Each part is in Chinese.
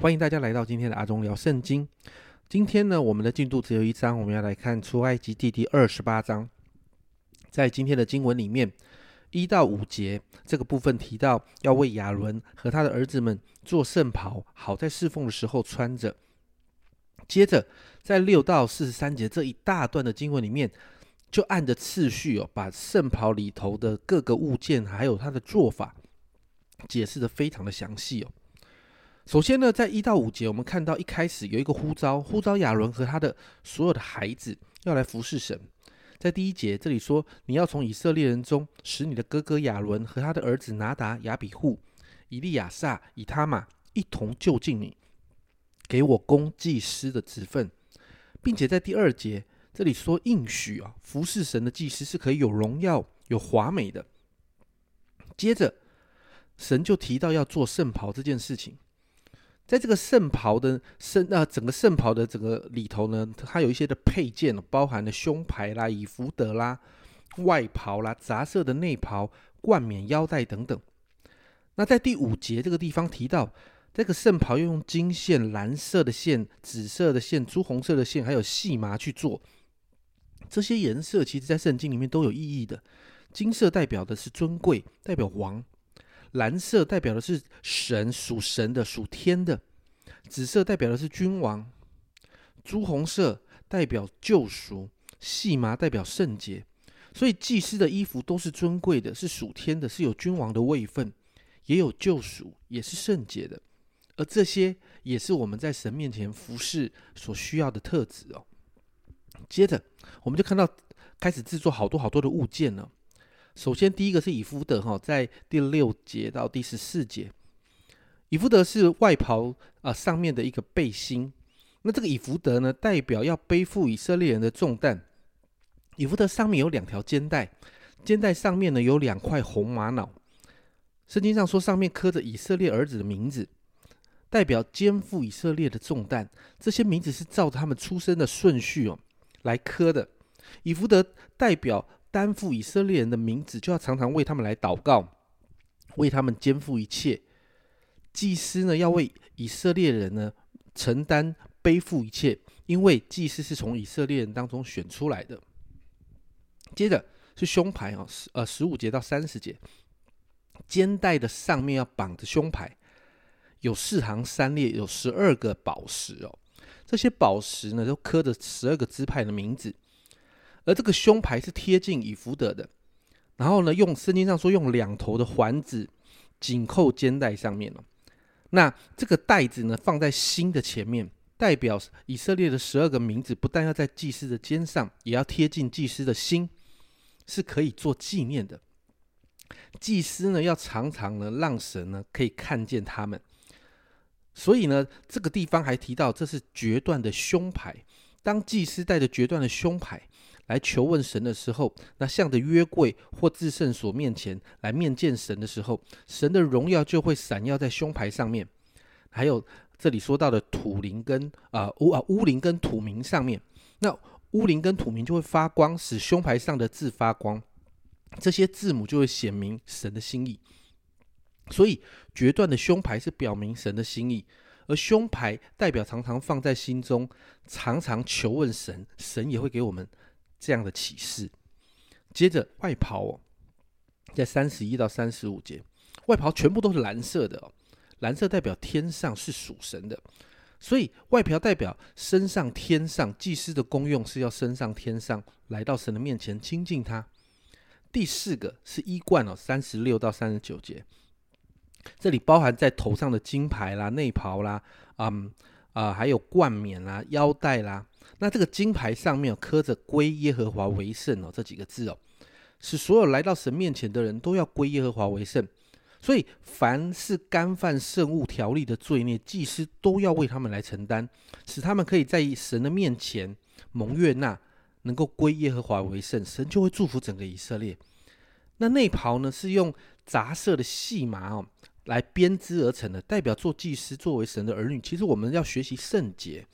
欢迎大家来到今天的阿忠聊圣经。今天呢，我们的进度只有一章，我们要来看出埃及记第二十八章。在今天的经文里面，一到五节这个部分提到要为亚伦和他的儿子们做圣袍，好在侍奉的时候穿着。接着，在六到四十三节这一大段的经文里面，就按着次序哦，把圣袍里头的各个物件还有它的做法解释的非常的详细哦。首先呢，在一到五节，我们看到一开始有一个呼召，呼召亚伦和他的所有的孩子要来服侍神。在第一节这里说，你要从以色列人中使你的哥哥亚伦和他的儿子拿达、亚比户、以利亚撒、以他玛一同就近你，给我供祭司的职分，并且在第二节这里说应许啊，服侍神的祭司是可以有荣耀、有华美的。接着，神就提到要做圣袍这件事情。在这个圣袍的圣啊，整个圣袍的整个里头呢，它有一些的配件，包含了胸牌啦、以福德啦、外袍啦、杂色的内袍、冠冕、腰带等等。那在第五节这个地方提到，这个圣袍要用金线、蓝色的线、紫色的线、朱红色的线，还有细麻去做。这些颜色其实在圣经里面都有意义的。金色代表的是尊贵，代表王。蓝色代表的是神，属神的，属天的；紫色代表的是君王；朱红色代表救赎；细麻代表圣洁。所以祭司的衣服都是尊贵的，是属天的，是有君王的位分，也有救赎，也是圣洁的。而这些也是我们在神面前服侍所需要的特质哦。接着，我们就看到开始制作好多好多的物件了。首先，第一个是以夫德哈，在第六节到第十四节，以夫德是外袍啊上面的一个背心。那这个以福德呢，代表要背负以色列人的重担。以福德上面有两条肩带，肩带上面呢有两块红玛瑙。圣经上说，上面刻着以色列儿子的名字，代表肩负以色列的重担。这些名字是照他们出生的顺序哦来刻的。以福德代表。担负以色列人的名字，就要常常为他们来祷告，为他们肩负一切。祭司呢，要为以色列人呢承担背负一切，因为祭司是从以色列人当中选出来的。接着是胸牌啊，十呃十五节到三十节，肩带的上面要绑着胸牌，有四行三列，有十二个宝石哦。这些宝石呢，都刻着十二个支派的名字。而这个胸牌是贴近以福德的，然后呢，用圣经上说用两头的环子紧扣肩带上面了。那这个带子呢，放在心的前面，代表以色列的十二个名字，不但要在祭司的肩上，也要贴近祭司的心，是可以做纪念的。祭司呢，要常常呢，让神呢可以看见他们。所以呢，这个地方还提到这是决断的胸牌。当祭司带着决断的胸牌。来求问神的时候，那向着约柜或至圣所面前来面见神的时候，神的荣耀就会闪耀在胸牌上面。还有这里说到的土灵跟啊乌啊乌灵跟土名上面，那乌灵跟土名就会发光，使胸牌上的字发光，这些字母就会显明神的心意。所以决断的胸牌是表明神的心意，而胸牌代表常常放在心中，常常求问神，神也会给我们。这样的启示，接着外袍哦，在三十一到三十五节，外袍全部都是蓝色的哦，蓝色代表天上是属神的，所以外袍代表身上天上，祭司的功用是要升上天上，来到神的面前亲近他。第四个是衣冠哦，三十六到三十九节，这里包含在头上的金牌啦、内袍啦，嗯啊，还有冠冕啦、腰带啦。那这个金牌上面刻着“归耶和华为圣”哦，这几个字哦，使所有来到神面前的人都要归耶和华为圣。所以，凡是干犯圣物条例的罪孽，祭司都要为他们来承担，使他们可以在神的面前蒙悦纳，能够归耶和华为圣，神就会祝福整个以色列。那内袍呢，是用杂色的细麻哦来编织而成的，代表做祭司作为神的儿女，其实我们要学习圣洁。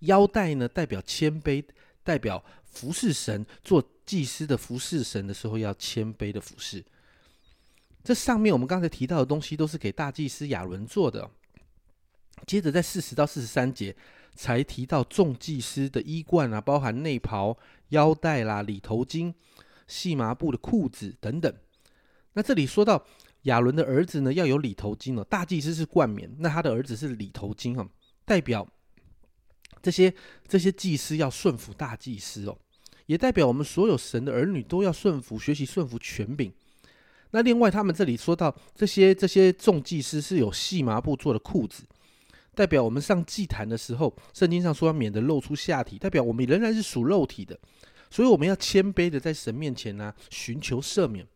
腰带呢，代表谦卑，代表服侍神。做祭司的服侍神的时候，要谦卑的服侍。这上面我们刚才提到的东西，都是给大祭司亚伦做的。接着在四十到四十三节才提到众祭司的衣冠啊，包含内袍、腰带啦、里头巾、细麻布的裤子等等。那这里说到亚伦的儿子呢，要有里头巾哦。大祭司是冠冕，那他的儿子是里头巾哈，代表这些这些祭司要顺服大祭司哦，也代表我们所有神的儿女都要顺服，学习顺服权柄。那另外，他们这里说到这些这些众祭司是有细麻布做的裤子，代表我们上祭坛的时候，圣经上说要免得露出下体，代表我们仍然是属肉体的，所以我们要谦卑的在神面前呢寻求赦免。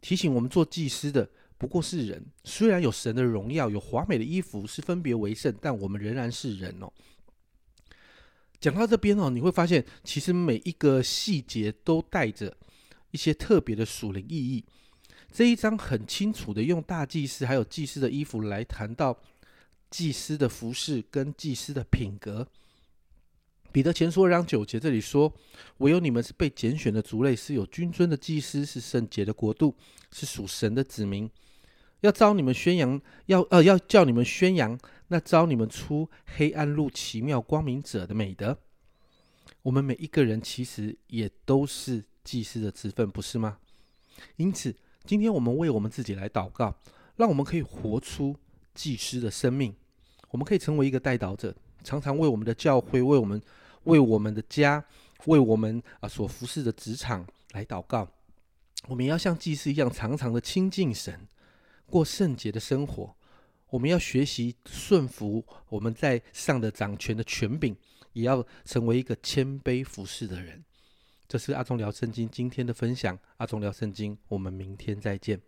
提醒我们做祭司的不过是人，虽然有神的荣耀，有华美的衣服是分别为圣，但我们仍然是人哦。讲到这边哦，你会发现其实每一个细节都带着一些特别的属灵意义。这一章很清楚的用大祭司还有祭司的衣服来谈到祭司的服饰跟祭司的品格。彼得前书二章九节这里说：“唯有你们是被拣选的族类，是有君尊的祭司，是圣洁的国度，是属神的子民。要招你们宣扬，要呃要叫你们宣扬那招你们出黑暗入奇妙光明者的美德。我们每一个人其实也都是祭司的职分，不是吗？因此，今天我们为我们自己来祷告，让我们可以活出祭司的生命。我们可以成为一个代祷者，常常为我们的教会，为我们。”为我们的家，为我们啊所服侍的职场来祷告。我们要像祭司一样，常常的亲近神，过圣洁的生活。我们要学习顺服我们在上的掌权的权柄，也要成为一个谦卑服侍的人。这是阿忠聊圣经今天的分享。阿忠聊圣经，我们明天再见。